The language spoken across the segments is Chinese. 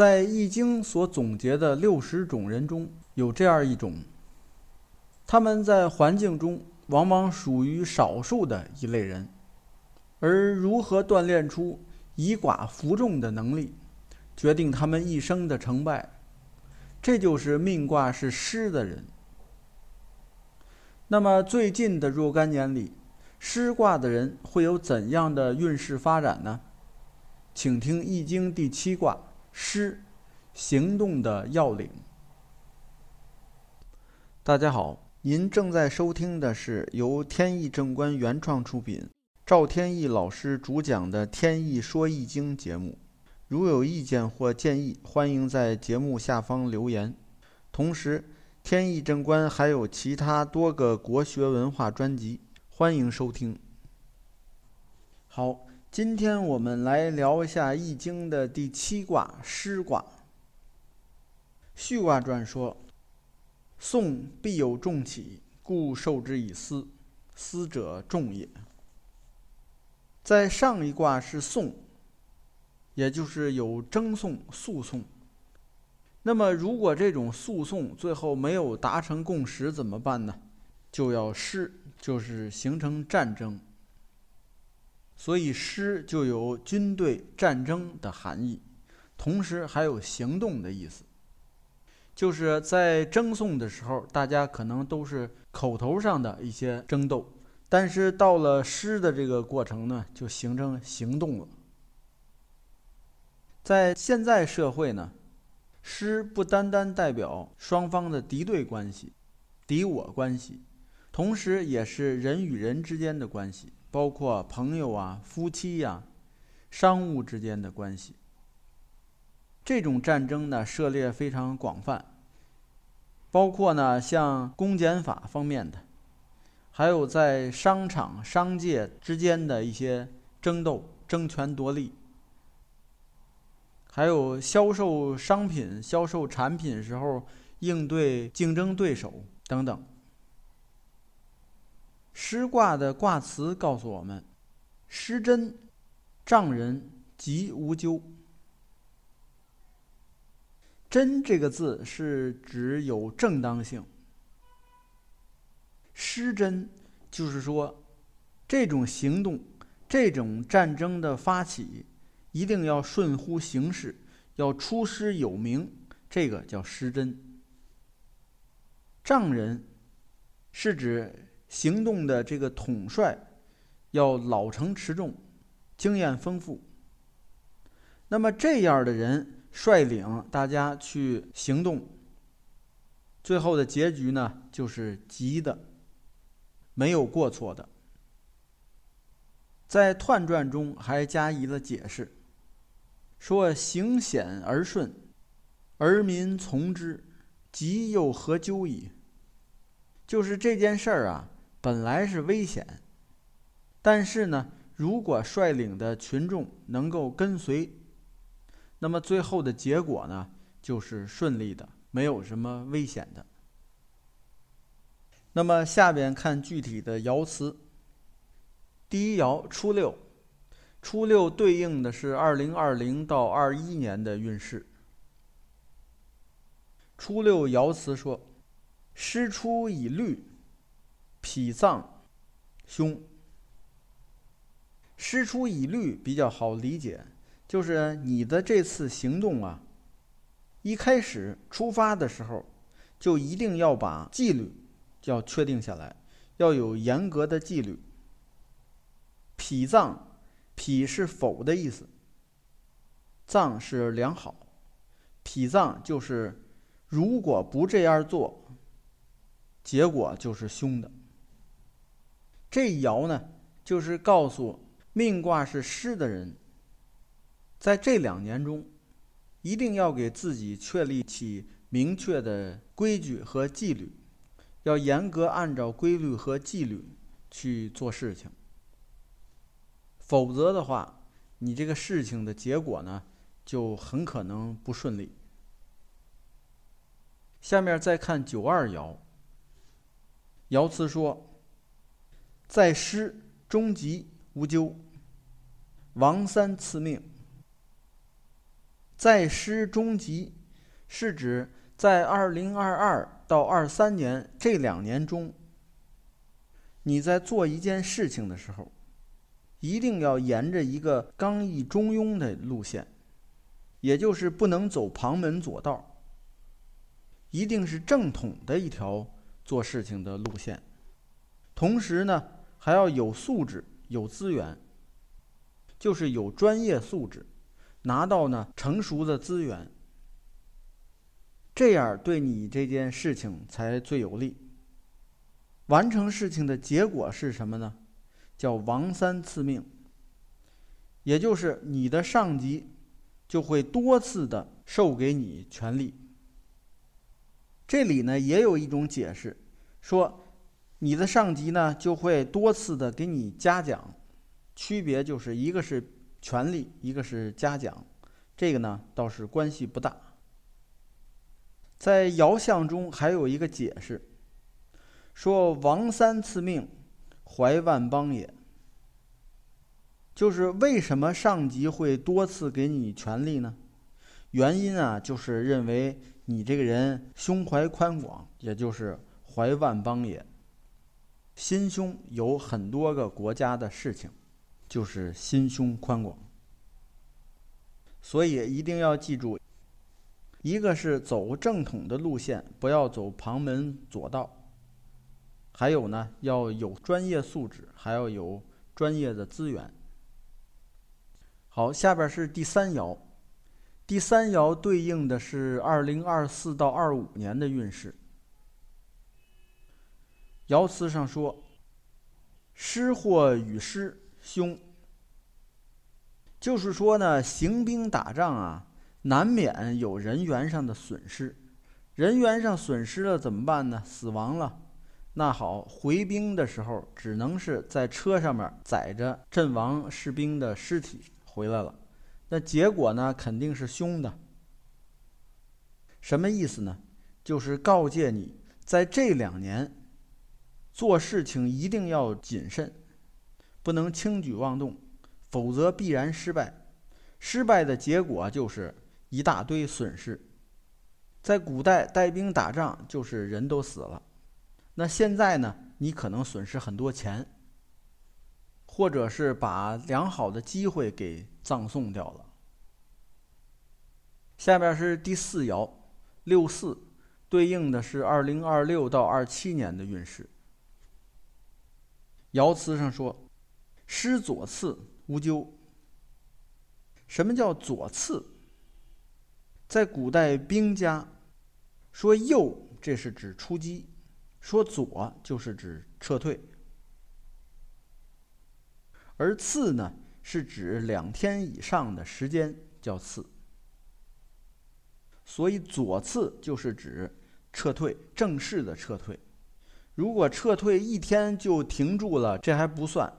在《易经》所总结的六十种人中，有这样一种，他们在环境中往往属于少数的一类人，而如何锻炼出以寡服众的能力，决定他们一生的成败。这就是命卦是湿的人。那么最近的若干年里，湿卦的人会有怎样的运势发展呢？请听《易经》第七卦。诗，行动的要领。大家好，您正在收听的是由天意正观原创出品、赵天意老师主讲的《天意说易经》节目。如有意见或建议，欢迎在节目下方留言。同时，天意正观还有其他多个国学文化专辑，欢迎收听。好。今天我们来聊一下《易经》的第七卦师卦。序卦传说：“宋必有重起，故受之以司。司者，重也。”在上一卦是讼，也就是有争讼、诉讼。那么，如果这种诉讼最后没有达成共识，怎么办呢？就要失，就是形成战争。所以师就有军队战争的含义，同时还有行动的意思。就是在争讼的时候，大家可能都是口头上的一些争斗，但是到了诗的这个过程呢，就形成行动了。在现在社会呢，诗不单单代表双方的敌对关系、敌我关系，同时也是人与人之间的关系。包括朋友啊、夫妻呀、商务之间的关系，这种战争呢涉猎非常广泛，包括呢像公检法方面的，还有在商场、商界之间的一些争斗、争权夺利，还有销售商品、销售产品时候应对竞争对手等等。师卦的卦辞告诉我们：“失真，丈人吉无咎。”“真”这个字是指有正当性。失真就是说，这种行动、这种战争的发起，一定要顺乎形势，要出师有名，这个叫失真。丈人是指。行动的这个统帅要老成持重，经验丰富。那么这样的人率领大家去行动，最后的结局呢，就是吉的，没有过错的。在彖传中还加以了解释，说行险而顺，而民从之，吉又何咎矣？就是这件事儿啊。本来是危险，但是呢，如果率领的群众能够跟随，那么最后的结果呢，就是顺利的，没有什么危险的。那么下边看具体的爻辞。第一爻初六，初六对应的是二零二零到二一年的运势。初六爻辞说：“师出以律。”脾脏凶，师出以律比较好理解，就是你的这次行动啊，一开始出发的时候，就一定要把纪律要确定下来，要有严格的纪律。脾脏，脾是否的意思，脏是良好，脾脏就是如果不这样做，结果就是凶的。这爻呢，就是告诉命卦是湿的人，在这两年中，一定要给自己确立起明确的规矩和纪律，要严格按照规律和纪律去做事情。否则的话，你这个事情的结果呢，就很可能不顺利。下面再看九二爻，爻辞说。在师终吉无咎，王三赐命。在师终吉，是指在二零二二到二三年这两年中，你在做一件事情的时候，一定要沿着一个刚毅中庸的路线，也就是不能走旁门左道，一定是正统的一条做事情的路线。同时呢，还要有素质、有资源，就是有专业素质。拿到呢成熟的资源，这样对你这件事情才最有利。完成事情的结果是什么呢？叫王三赐命，也就是你的上级就会多次的授给你权力。这里呢也有一种解释，说你的上级呢就会多次的给你嘉奖，区别就是一个是。权力，一个是嘉奖，这个呢倒是关系不大。在爻象中还有一个解释，说王三次命，怀万邦也。就是为什么上级会多次给你权力呢？原因啊，就是认为你这个人胸怀宽广，也就是怀万邦也，心胸有很多个国家的事情。就是心胸宽广，所以一定要记住，一个是走正统的路线，不要走旁门左道；还有呢，要有专业素质，还要有专业的资源。好，下边是第三爻，第三爻对应的是二零二四到二五年的运势。爻辞上说：“失或与失。”凶，就是说呢，行兵打仗啊，难免有人员上的损失。人员上损失了怎么办呢？死亡了，那好，回兵的时候只能是在车上面载着阵亡士兵的尸体回来了。那结果呢，肯定是凶的。什么意思呢？就是告诫你，在这两年做事情一定要谨慎。不能轻举妄动，否则必然失败。失败的结果就是一大堆损失。在古代带兵打仗，就是人都死了。那现在呢？你可能损失很多钱，或者是把良好的机会给葬送掉了。下边是第四爻，六四，对应的是二零二六到二七年的运势。爻辞上说。失左次无咎。什么叫左次？在古代兵家，说右这是指出击，说左就是指撤退，而次呢是指两天以上的时间叫次。所以左次就是指撤退，正式的撤退。如果撤退一天就停住了，这还不算。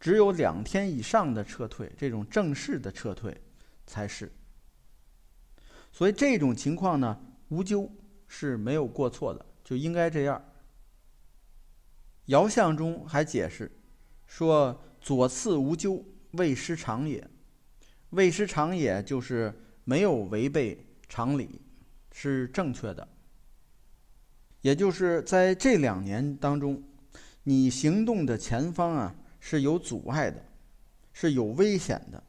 只有两天以上的撤退，这种正式的撤退才是。所以这种情况呢，无咎是没有过错的，就应该这样。爻象中还解释说：“左次无咎，未失常也。未失常也就是没有违背常理，是正确的。也就是在这两年当中，你行动的前方啊。”是有阻碍的，是有危险的。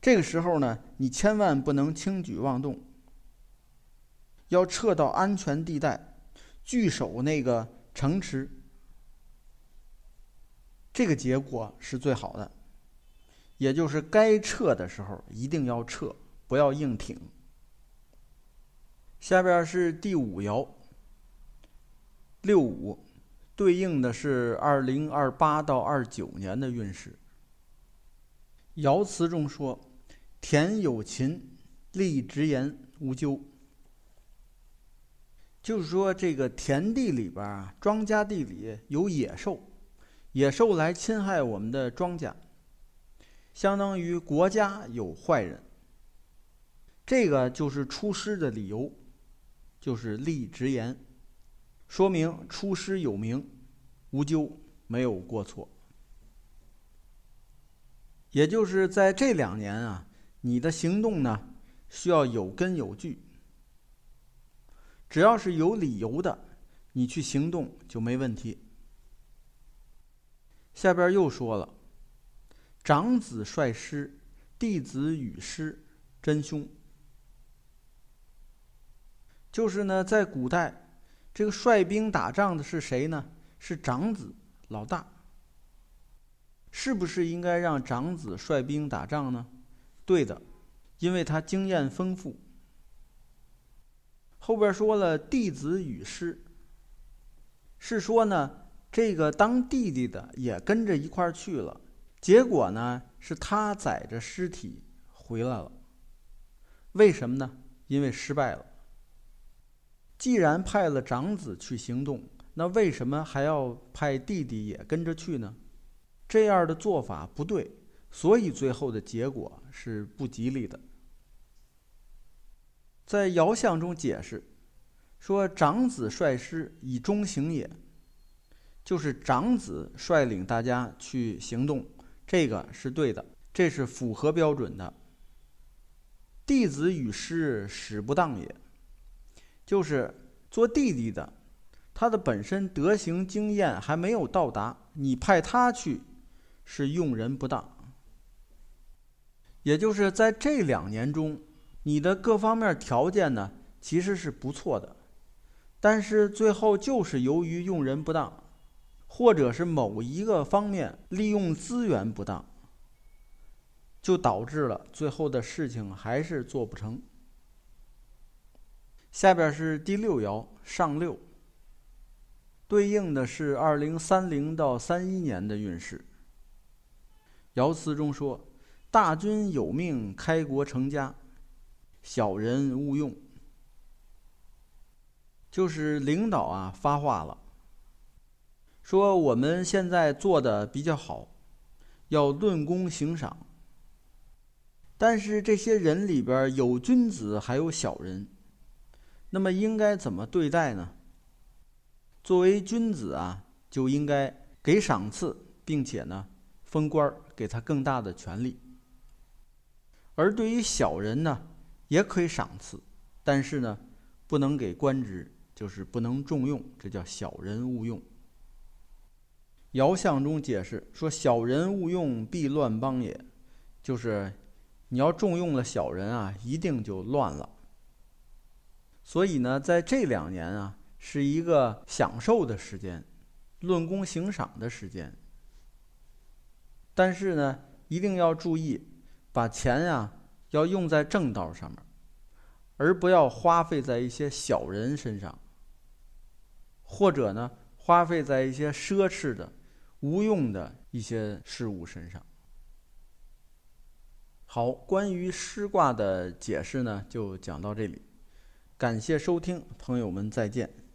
这个时候呢，你千万不能轻举妄动，要撤到安全地带，据守那个城池。这个结果是最好的，也就是该撤的时候一定要撤，不要硬挺。下边是第五爻，六五。对应的是二零二八到二九年的运势。爻辞中说：“田有禽，立直言无咎。”就是说，这个田地里边啊，庄稼地里有野兽，野兽来侵害我们的庄稼，相当于国家有坏人。这个就是出师的理由，就是立直言。说明出师有名，无咎，没有过错。也就是在这两年啊，你的行动呢需要有根有据，只要是有理由的，你去行动就没问题。下边又说了，长子率师，弟子与师，真凶。就是呢，在古代，这个率兵打仗的是谁呢？是长子，老大。是不是应该让长子率兵打仗呢？对的，因为他经验丰富。后边说了，弟子与师，是说呢，这个当弟弟的也跟着一块儿去了，结果呢，是他载着尸体回来了。为什么呢？因为失败了。既然派了长子去行动，那为什么还要派弟弟也跟着去呢？这样的做法不对，所以最后的结果是不吉利的。在爻象中解释说：“长子率师以中行也”，就是长子率领大家去行动，这个是对的，这是符合标准的。弟子与师使不当也。就是做弟弟的，他的本身德行经验还没有到达，你派他去，是用人不当。也就是在这两年中，你的各方面条件呢，其实是不错的，但是最后就是由于用人不当，或者是某一个方面利用资源不当，就导致了最后的事情还是做不成。下边是第六爻上六，对应的是二零三零到三一年的运势。爻辞中说：“大军有命，开国成家；小人勿用。”就是领导啊发话了，说我们现在做的比较好，要论功行赏。但是这些人里边有君子，还有小人。那么应该怎么对待呢？作为君子啊，就应该给赏赐，并且呢，封官儿，给他更大的权利。而对于小人呢，也可以赏赐，但是呢，不能给官职，就是不能重用，这叫小人勿用。爻象中解释说：“小人勿用，必乱邦也。”就是你要重用了小人啊，一定就乱了。所以呢，在这两年啊，是一个享受的时间，论功行赏的时间。但是呢，一定要注意，把钱呀要用在正道上面，而不要花费在一些小人身上，或者呢，花费在一些奢侈的、无用的一些事物身上。好，关于诗卦的解释呢，就讲到这里。感谢收听，朋友们再见。